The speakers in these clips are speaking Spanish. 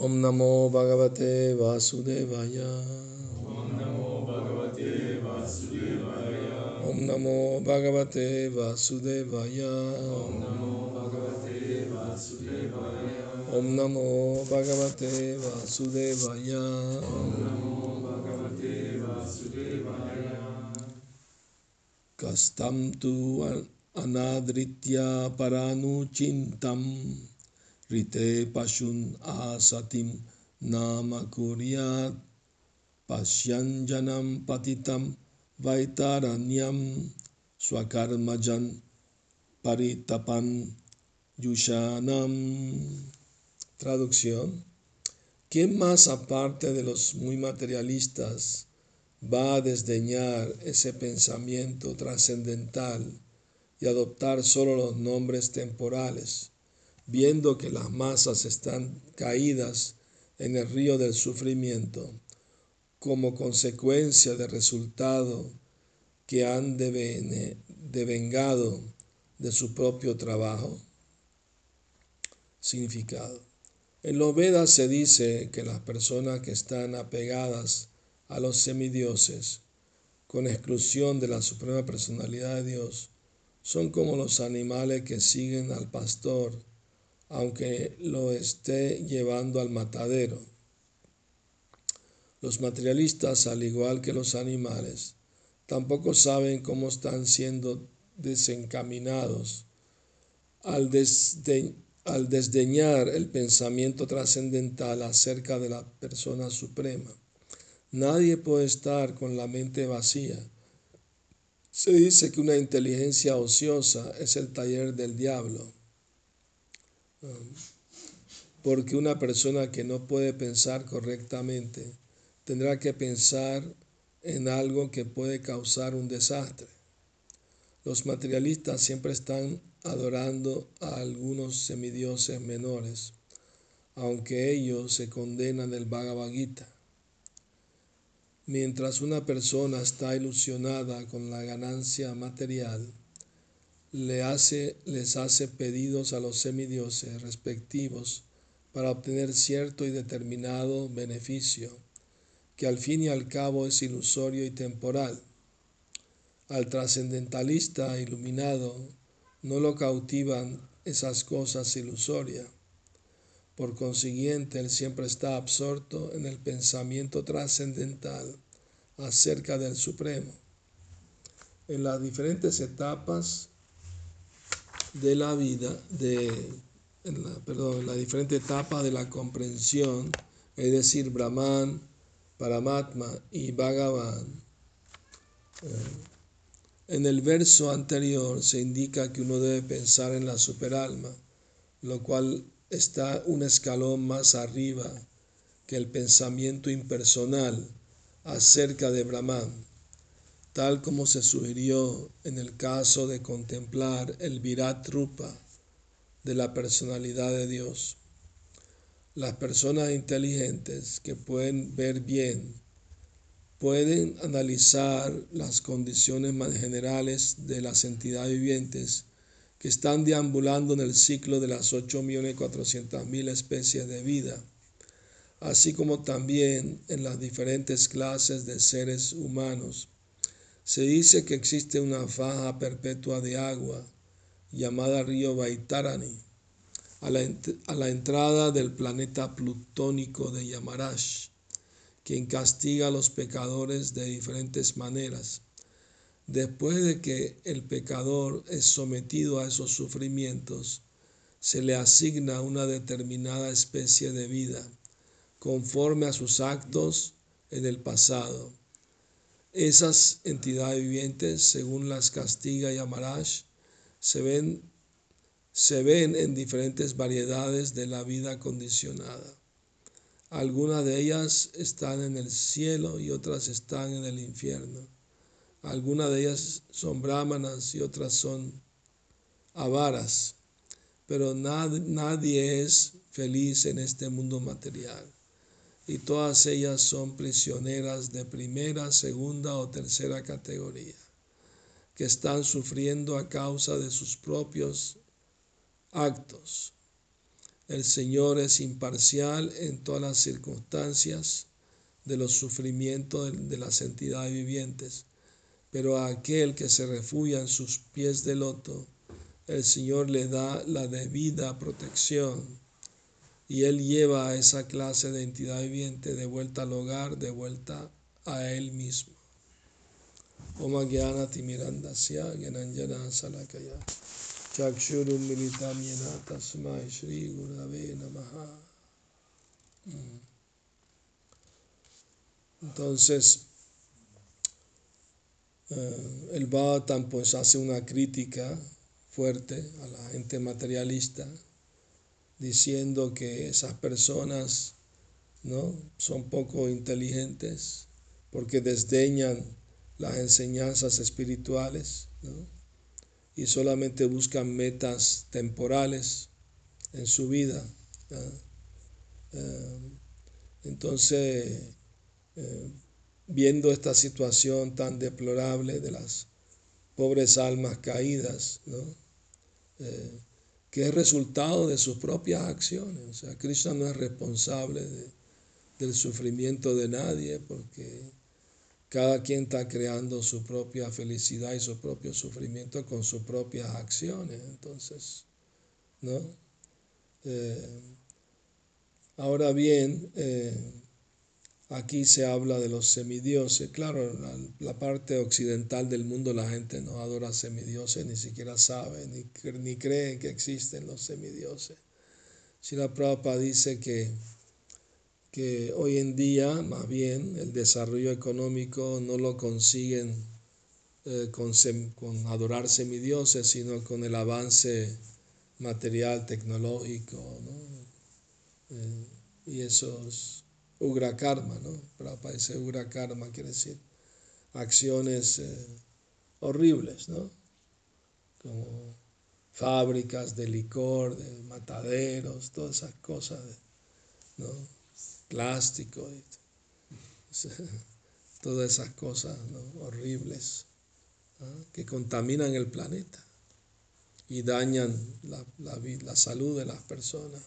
ओम नमो भगवते वासुदेवाय। ओम नमो भगवते वासुदेवाय। ओम नमो भगवते वासुदेवाय। ओम नमो तु अनादृत्या परानुचिन्तम् rite pashun asatim nama kuryat pasyanjanam patitam vaitaranyam swakarmajan paritapan yushanam. Traducción. ¿Quién más aparte de los muy materialistas va a desdeñar ese pensamiento trascendental y adoptar solo los nombres temporales, viendo que las masas están caídas en el río del sufrimiento como consecuencia del resultado que han devengado de su propio trabajo? Significado. En los Vedas se dice que las personas que están apegadas a los semidioses, con exclusión de la suprema personalidad de Dios, son como los animales que siguen al pastor, aunque lo esté llevando al matadero. Los materialistas, al igual que los animales, tampoco saben cómo están siendo desencaminados al, al desdeñar el pensamiento trascendental acerca de la persona suprema. Nadie puede estar con la mente vacía. Se dice que una inteligencia ociosa es el taller del diablo. Porque una persona que no puede pensar correctamente tendrá que pensar en algo que puede causar un desastre. Los materialistas siempre están adorando a algunos semidioses menores, aunque ellos se condenan el Bhagavad Gita. Mientras una persona está ilusionada con la ganancia material, le hace, les hace pedidos a los semidioses respectivos para obtener cierto y determinado beneficio, que al fin y al cabo es ilusorio y temporal. Al trascendentalista iluminado no lo cautivan esas cosas ilusorias. Por consiguiente, él siempre está absorto en el pensamiento trascendental acerca del Supremo. En las diferentes etapas de la vida, de, la, perdón, en la diferente etapa de la comprensión, es decir, Brahman, Paramatma y Bhagavan. En el verso anterior se indica que uno debe pensar en la superalma, lo cual está un escalón más arriba que el pensamiento impersonal acerca de Brahman, tal como se sugirió en el caso de contemplar el Virat Rupa de la personalidad de Dios. Las personas inteligentes que pueden ver bien pueden analizar las condiciones más generales de las entidades vivientes que están deambulando en el ciclo de las 8.400.000 especies de vida, así como también en las diferentes clases de seres humanos. Se dice que existe una faja perpetua de agua llamada río Baitarani a la, a la entrada del planeta plutónico de Yamarash quien castiga a los pecadores de diferentes maneras. Después de que el pecador es sometido a esos sufrimientos, se le asigna una determinada especie de vida, conforme a sus actos en el pasado. Esas entidades vivientes, según las castiga Yamarash, se ven, se ven en diferentes variedades de la vida condicionada. Algunas de ellas están en el cielo y otras están en el infierno. Algunas de ellas son brahmanas y otras son avaras. Pero nadie es feliz en este mundo material. Y todas ellas son prisioneras de primera, segunda o tercera categoría, que están sufriendo a causa de sus propios actos. El Señor es imparcial en todas las circunstancias de los sufrimientos de las entidades vivientes, pero a aquel que se refugia en sus pies de loto, el Señor le da la debida protección y Él lleva a esa clase de entidad viviente de vuelta al hogar, de vuelta a Él mismo. Mm. Entonces, eh, el Bhattan pues hace una crítica fuerte a la gente materialista, diciendo que esas personas ¿no? son poco inteligentes porque desdeñan las enseñanzas espirituales y solamente buscan metas temporales en su vida. Eh, entonces, eh, viendo esta situación tan deplorable de las pobres almas caídas, eh, que es resultado de sus propias acciones. O sea, Krishna no es responsable del sufrimiento de nadie porque cada quien está creando su propia felicidad y su propio sufrimiento con sus propias acciones. Entonces, ¿no? Eh, ahora bien, Aquí se habla de los semidioses. Claro, la, la, parte occidental del mundo la gente no adora semidioses, ni siquiera sabe, ni, ni cree que existen los semidioses. la Prabhupada dice que, que hoy en día, más bien, el desarrollo económico no lo consiguen eh, con, con, adorar semidioses, sino con el avance material, tecnológico. ¿no? Eh, y Ugra karma, ¿no? Prabhupada dice Ugra karma quiere decir acciones eh, horribles, ¿no? Como fábricas de licor, de mataderos, todas esas cosas, ¿no? Plástico, todas esas cosas ¿no? horribles que contaminan el planeta y dañan la salud de las personas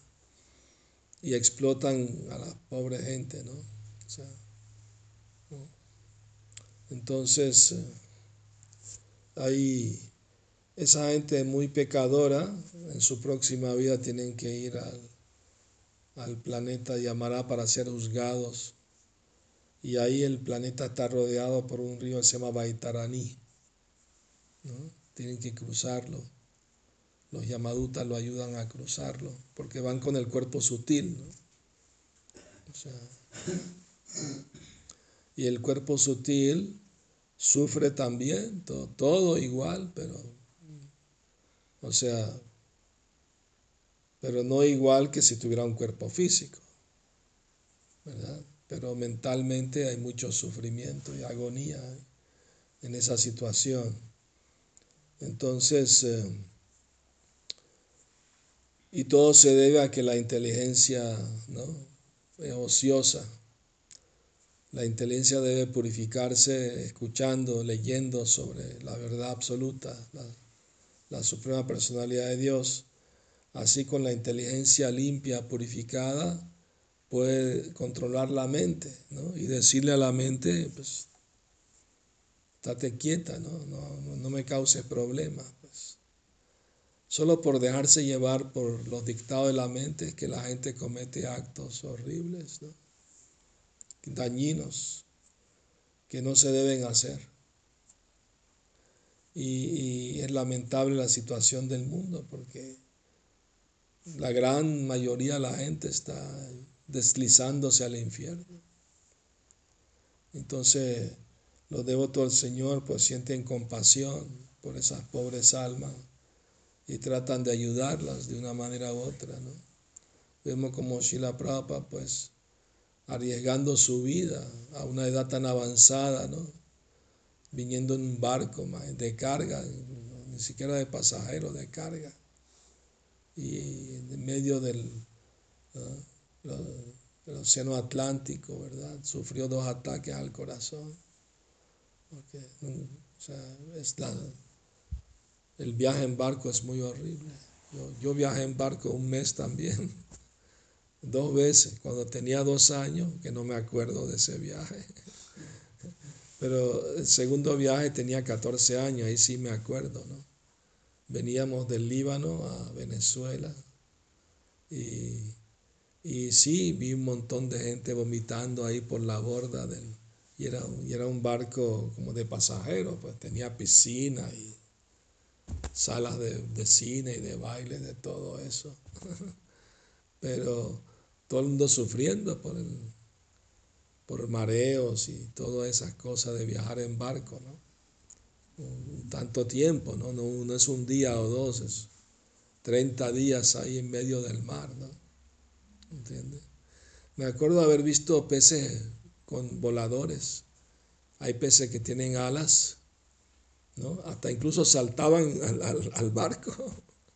y explotan a la pobre gente, ¿no? Entonces, eh, ahí esa gente muy pecadora, en su próxima vida tienen que ir al, al planeta Yamará para ser juzgados. Y ahí el planeta está rodeado por un río que se llama Baitarani. ¿no? Tienen que cruzarlo. Los Yamadutas lo ayudan a cruzarlo porque van con el cuerpo sutil. y el cuerpo sutil sufre también, todo, igual, pero, o sea, pero no igual que si tuviera un cuerpo físico, ¿verdad? Pero mentalmente hay mucho sufrimiento y agonía en esa situación. Entonces, eh, y todo se debe a que la inteligencia ¿no? es ociosa. La inteligencia debe purificarse escuchando, leyendo sobre la verdad absoluta, la, la suprema personalidad de Dios. Así con la inteligencia limpia, purificada, puede controlar la mente ¿no? y decirle a la mente, pues, estate quieta, no, no, no me causes problemas solo por dejarse llevar por los dictados de la mente que la gente comete actos horribles, dañinos, que no se deben hacer. Y, es lamentable la situación del mundo porque la gran mayoría de la gente está deslizándose al infierno. Entonces los devotos del Señor pues sienten compasión por esas pobres almas y tratan de ayudarlas de una manera u otra, ¿no? Vemos como Shila Prabhupada, pues, arriesgando su vida a una edad tan avanzada, ¿no? Viniendo en un barco de carga, ni siquiera de pasajeros, de carga. Y en medio del, océano Atlántico, ¿verdad? Sufrió dos ataques al corazón. o sea, es la, el viaje en barco es muy horrible. Yo, yo viajé en barco un mes también, dos veces, cuando tenía dos años, que no me acuerdo de ese viaje. Pero el segundo viaje tenía 14 años, ahí sí me acuerdo, ¿no? Veníamos del Líbano a Venezuela y, y sí, vi un montón de gente vomitando ahí por la borda del... Y era, y era un barco como de pasajeros, pues tenía piscina y salas de, de cine y de baile, de todo eso. Pero todo el mundo sufriendo por el, por mareos y todas esas cosas de viajar en barco, ¿no? Tanto tiempo, ¿no? ¿no? es un día o dos, es 30 días ahí en medio del mar, ¿no? ¿Entiendes? Me acuerdo haber visto peces con voladores. Hay peces que tienen alas, ¿no? Hasta incluso saltaban al, barco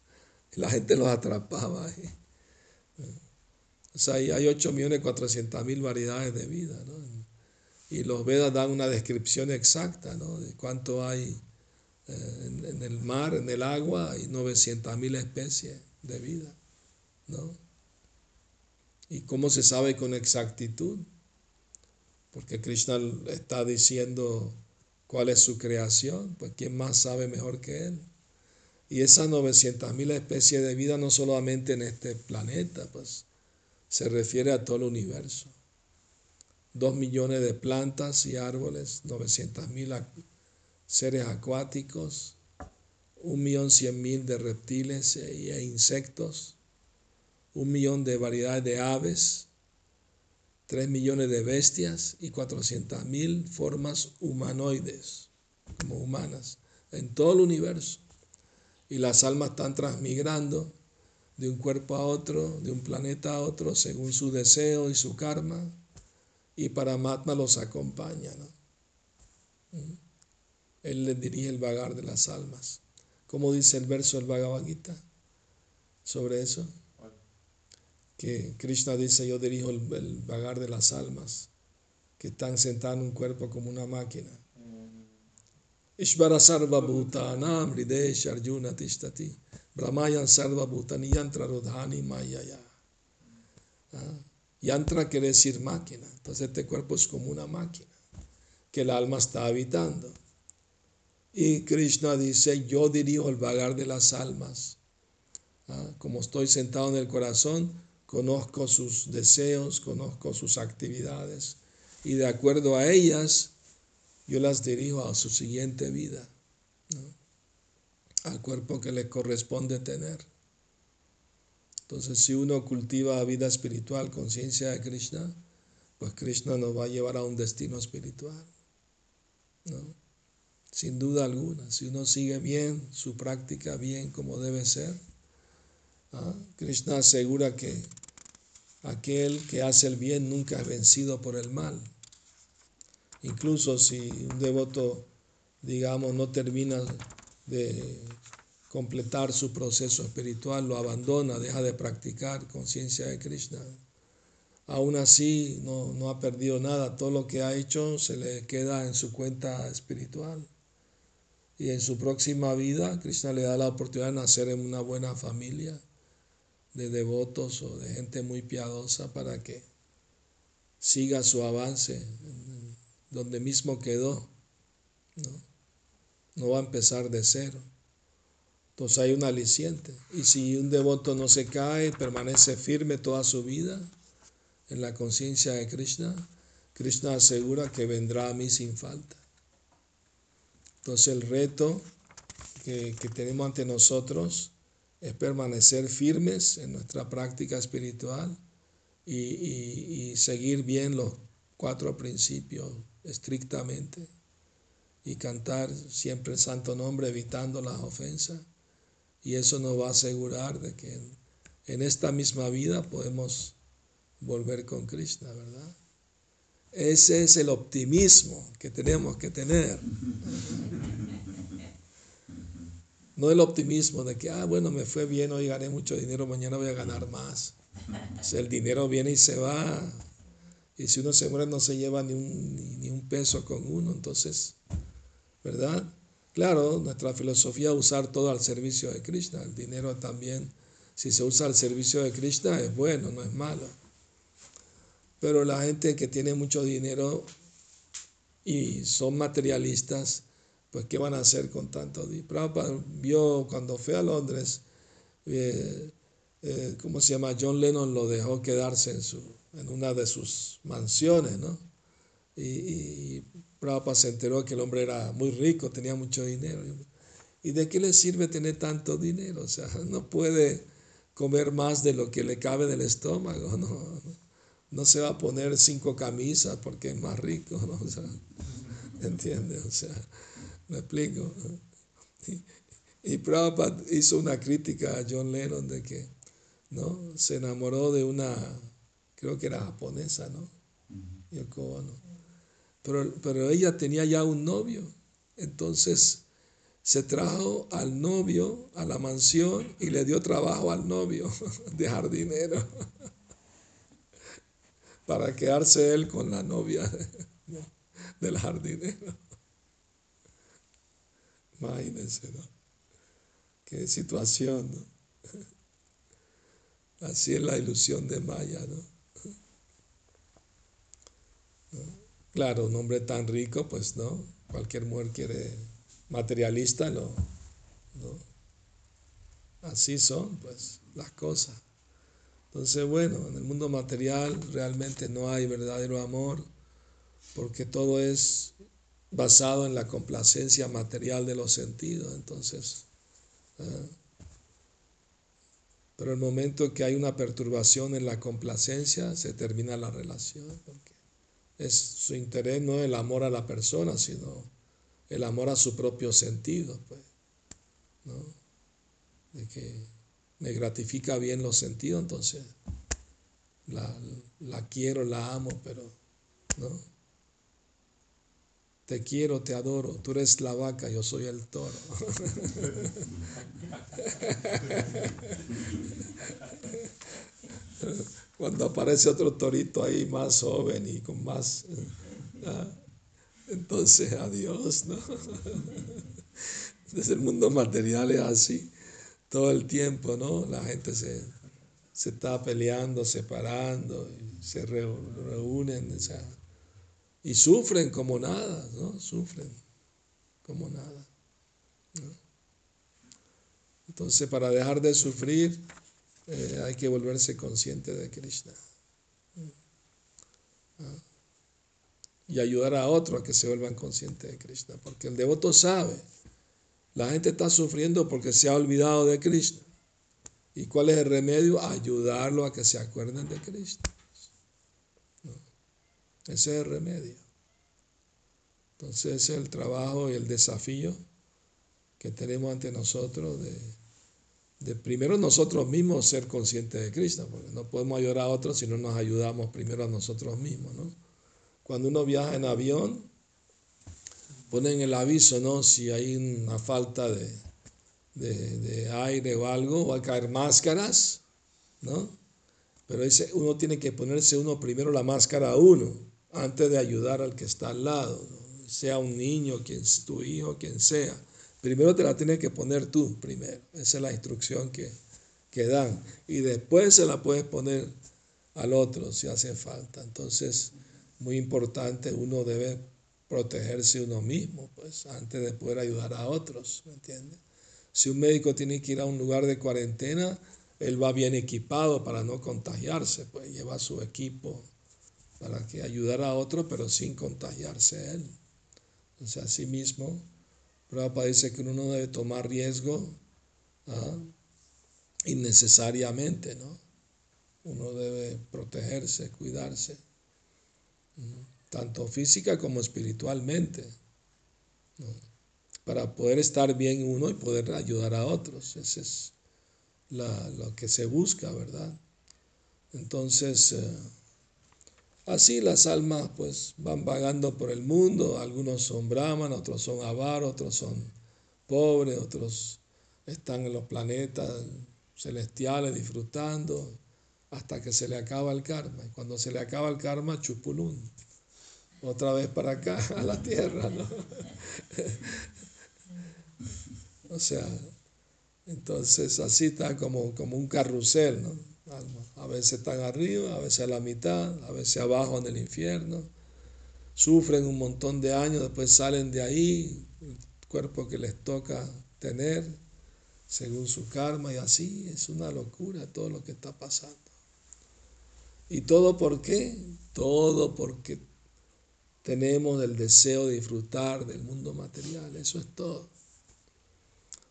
y la gente los atrapaba. O sea, hay 8.400.000 variedades de vida, ¿no? Y los Vedas dan una descripción exacta, ¿no? De cuánto hay eh, en, el mar, en el agua, hay 900.000 especies de vida, ¿no? ¿Y cómo se sabe con exactitud? Porque Krishna está diciendo cuál es su creación, pues ¿quién más sabe mejor que él? Y esas 900.000 especies de vida no solamente en este planeta, pues se refiere a todo el universo. Dos millones de plantas y árboles, 900 mil seres acuáticos, un millón cien mil de reptiles e insectos, un millón de variedades de aves, tres millones de bestias y cuatrocientas mil formas humanoides, como humanas, en todo el universo. Y las almas están transmigrando de un cuerpo a otro, de un planeta a otro, según su deseo y su karma, y Paramatma los acompaña. ¿Mm? Él les dirige el vagar de las almas. ¿Cómo dice el verso del Bhagavad Gita sobre eso? Que Krishna dice, yo dirijo el, el vagar de las almas, que están sentados en un cuerpo como una máquina. Ishvara sarva bhutanam hridesh arjuna tishtati. Brahmayan sarva bhutani yantra rodhani mayaya. ¿Ah? Yantra quiere decir máquina. Entonces este cuerpo es como una máquina que el alma está habitando. Y Krishna dice, yo dirijo el vagar de las almas. ¿Ah? Como estoy sentado en el corazón, conozco sus deseos, conozco sus actividades. Y de acuerdo a ellas, yo las dirijo a su siguiente vida, al cuerpo que le corresponde tener. Entonces, si uno cultiva vida espiritual, conciencia de Krishna, pues Krishna nos va a llevar a un destino espiritual. Sin duda alguna, si uno sigue bien su práctica, bien como debe ser, ¿ah? Krishna asegura que aquel que hace el bien nunca es vencido por el mal. Incluso si un devoto, digamos, no termina de completar su proceso espiritual, lo abandona, deja de practicar conciencia de Krishna. Aún así no, no, ha perdido nada, todo lo que ha hecho se le queda en su cuenta espiritual. Y en su próxima vida, Krishna le da la oportunidad de nacer en una buena familia de devotos o de gente muy piadosa para que siga su avance donde mismo quedó. ¿no? no va a empezar de cero. Entonces hay un aliciente. Y si un devoto no se cae, permanece firme toda su vida en la conciencia de Krishna, Krishna asegura que vendrá a mí sin falta. Entonces el reto que, tenemos ante nosotros es permanecer firmes en nuestra práctica espiritual y, y seguir bien los cuatro principios estrictamente y cantar siempre el santo nombre evitando las ofensas. Y eso nos va a asegurar de que en, esta misma vida podemos volver con Krishna, ¿verdad? Ese es el optimismo que tenemos que tener. No el optimismo de que, ah, bueno, me fue bien, hoy gané mucho dinero, mañana voy a ganar más. el dinero viene y se va, y si uno se muere no se lleva ni un, ni, un peso con uno, entonces, ¿verdad? Claro, nuestra filosofía es usar todo al servicio de Krishna. El dinero también, si se usa al servicio de Krishna, es bueno, no es malo. Pero la gente que tiene mucho dinero y son materialistas, pues ¿qué van a hacer con tanto dinero? Prabhupada vio cuando fue a Londres, eh, eh, ¿cómo se llama? John Lennon lo dejó quedarse en, su, en una de sus mansiones, ¿no? Y, y Prabhupada se enteró que el hombre era muy rico, tenía mucho dinero. ¿Y de qué le sirve tener tanto dinero? O sea, no puede comer más de lo que le cabe del estómago, ¿no? No se va a poner cinco camisas porque es más rico, ¿no? O sea, ¿entiendes? O sea, me explico. Y, y Prabhupada hizo una crítica a John Lennon de que, ¿no? Se enamoró de una, creo que era japonesa, ¿no? Yoko Pero, pero ella tenía ya un novio. Entonces se trajo al novio a la mansión y le dio trabajo al novio de jardinero para quedarse él con la novia del jardinero. Imagínense, ¿no? Qué situación, ¿no? Así es la ilusión de Maya, ¿no? Claro, un hombre tan rico, pues no, cualquier mujer quiere materialista, no, no. Así son, pues, las cosas. Entonces, bueno, en el mundo material realmente no hay verdadero amor, porque todo es basado en la complacencia material de los sentidos. Entonces, ¿eh? pero el momento que hay una perturbación en la complacencia, se termina la relación, porque es su interés no el amor a la persona, sino el amor a su propio sentido, pues, ¿no? De que me gratifica bien los sentidos, entonces la, la quiero, la amo, pero no. Te quiero, te adoro, tú eres la vaca, yo soy el toro. Cuando aparece otro torito ahí más joven y con más... ¿ah? Entonces, adiós, ¿no? Desde el mundo material es así, todo el tiempo, ¿no? La gente se, se está peleando, separando, se reúnen, o sea, y sufren como nada, ¿no? Sufren como nada. Entonces, para dejar de sufrir, eh, hay que volverse consciente de Krishna. ¿Ah? Y ayudar a otros a que se vuelvan conscientes de Krishna. Porque el devoto sabe, la gente está sufriendo porque se ha olvidado de Krishna. ¿Y cuál es el remedio? Ayudarlo a que se acuerden de Krishna. Ese es el remedio. Entonces ese es el trabajo y el desafío que tenemos ante nosotros de, de primero nosotros mismos ser conscientes de Cristo, porque no podemos ayudar a otros si no nos ayudamos primero a nosotros mismos. ¿no? Cuando uno viaja en avión, ponen el aviso, ¿no? Si hay una falta de, de, de aire o algo, va a caer máscaras, ¿no? Pero ese, uno tiene que ponerse uno primero la máscara a uno antes de ayudar al que está al lado, sea un niño, quien tu hijo, quien sea. Primero te la tienes que poner tú, primero. Esa es la instrucción que, que dan. Y después se la puedes poner al otro si hace falta. Entonces, muy importante, uno debe protegerse uno mismo, pues, antes de poder ayudar a otros, ¿me entiendes? Si un médico tiene que ir a un lugar de cuarentena, él va bien equipado para no contagiarse, pues lleva su equipo para que ayudara a otro, pero sin contagiarse él. Entonces, así mismo, Prabhupada dice que uno no debe tomar riesgo ¿ah? innecesariamente, ¿no? Uno debe protegerse, cuidarse, tanto física como espiritualmente, para poder estar bien uno y poder ayudar a otros. Ese es lo que se busca, ¿verdad? Entonces, eh, Así las almas pues van vagando por el mundo, algunos son brahman, otros son avaros, otros son pobres, otros están en los planetas celestiales disfrutando hasta que se le acaba el karma. Y cuando se le acaba el karma, chupulún, otra vez para acá, a la tierra, ¿no? O sea, entonces así está como, como un carrusel, ¿no? A veces están arriba, a veces a la mitad, a veces abajo en el infierno. Sufren un montón de años, después salen de ahí, el cuerpo que les toca tener, según su karma, y así es una locura todo lo que está pasando. ¿Y todo por qué? Todo porque tenemos el deseo de disfrutar del mundo material, eso es todo.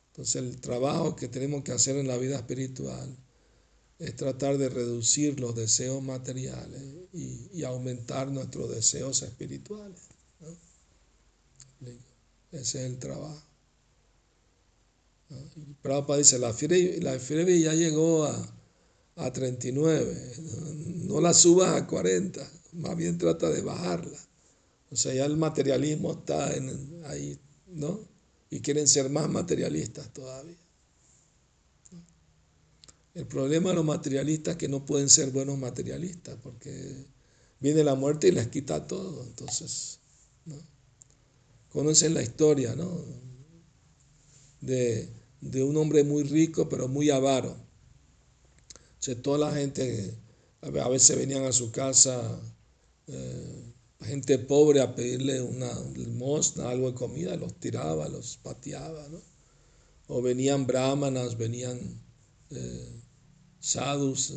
Entonces el trabajo que tenemos que hacer en la vida espiritual es tratar de reducir los deseos materiales y, aumentar nuestros deseos espirituales. Ese es el trabajo. Y Prabhupada dice, la fiebre, la ya llegó a, a 39, no la subas a 40, más bien trata de bajarla. O sea, ya el materialismo está en, ahí, ¿no? Y quieren ser más materialistas todavía. El problema de los materialistas es que no pueden ser buenos materialistas porque viene la muerte y les quita todo. Entonces, ¿no? conocen la historia ¿no? de, un hombre muy rico pero muy avaro. O toda la gente a veces venían a su casa eh, gente pobre a pedirle una limosna, algo de comida, los tiraba, los pateaba. ¿no? O venían brahmanas, venían... Eh, sadhus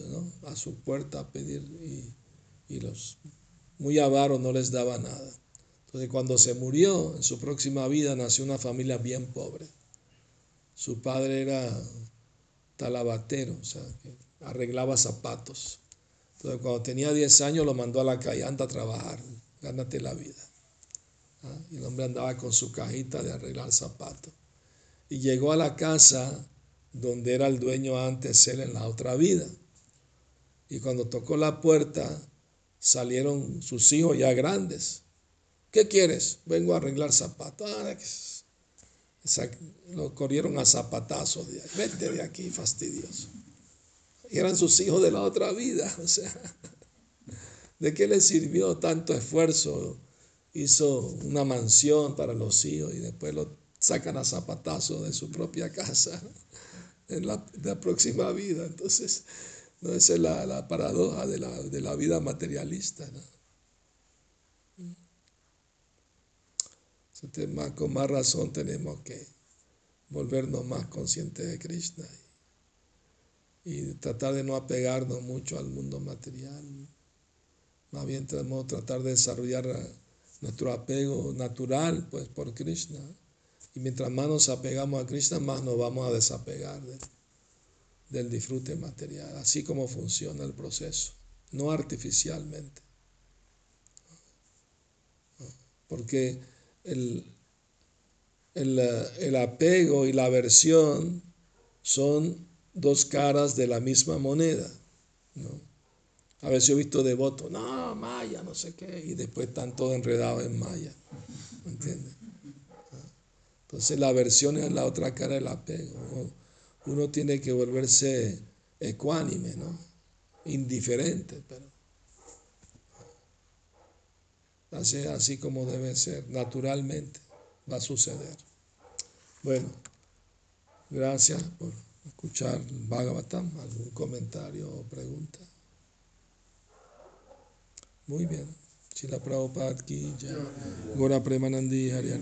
a su puerta a pedir y, los muy avaros no les daba nada. Entonces cuando se murió, en su próxima vida nació una familia bien pobre. Su padre era talabatero, o sea, arreglaba zapatos. Entonces cuando tenía 10 años lo mandó a la callanta a trabajar, gánate la vida. ¿ah? Y el hombre andaba con su cajita de arreglar zapatos. Y llegó a la casa donde era el dueño antes él en la otra vida. Y cuando tocó la puerta, salieron sus hijos ya grandes. ¿Qué quieres? Vengo a arreglar zapatos. Ah, lo corrieron a zapatazos. Vete de aquí, fastidioso. Y eran sus hijos de la otra vida. O sea, ¿de qué le sirvió tanto esfuerzo? Hizo una mansión para los hijos y después lo sacan a zapatazos de su propia casa en la, próxima vida. Entonces, ¿no? esa es la, paradoja de la, vida materialista. ¿no? con más razón tenemos que volvernos más conscientes de Krishna y, tratar de no apegarnos mucho al mundo material. Más bien tenemos que tratar de desarrollar nuestro apego natural pues, por Krishna. Y mientras más nos apegamos a Krishna, más nos vamos a desapegar del disfrute material, así como funciona el proceso, no artificialmente. Porque el, el, apego y la aversión son dos caras de la misma moneda. A veces he visto devotos, no, Maya, no sé qué, y después están todos enredados en Maya. ¿Me entiendes? Entonces la aversión es la otra cara del apego. Uno, tiene que volverse ecuánime, ¿no? Indiferente, pero así, así como debe ser, naturalmente va a suceder. Bueno, gracias por escuchar Bhagavatam. ¿Algún comentario o pregunta? Muy bien. Chila Prabhupada ki ya. Gora Premanandi Hari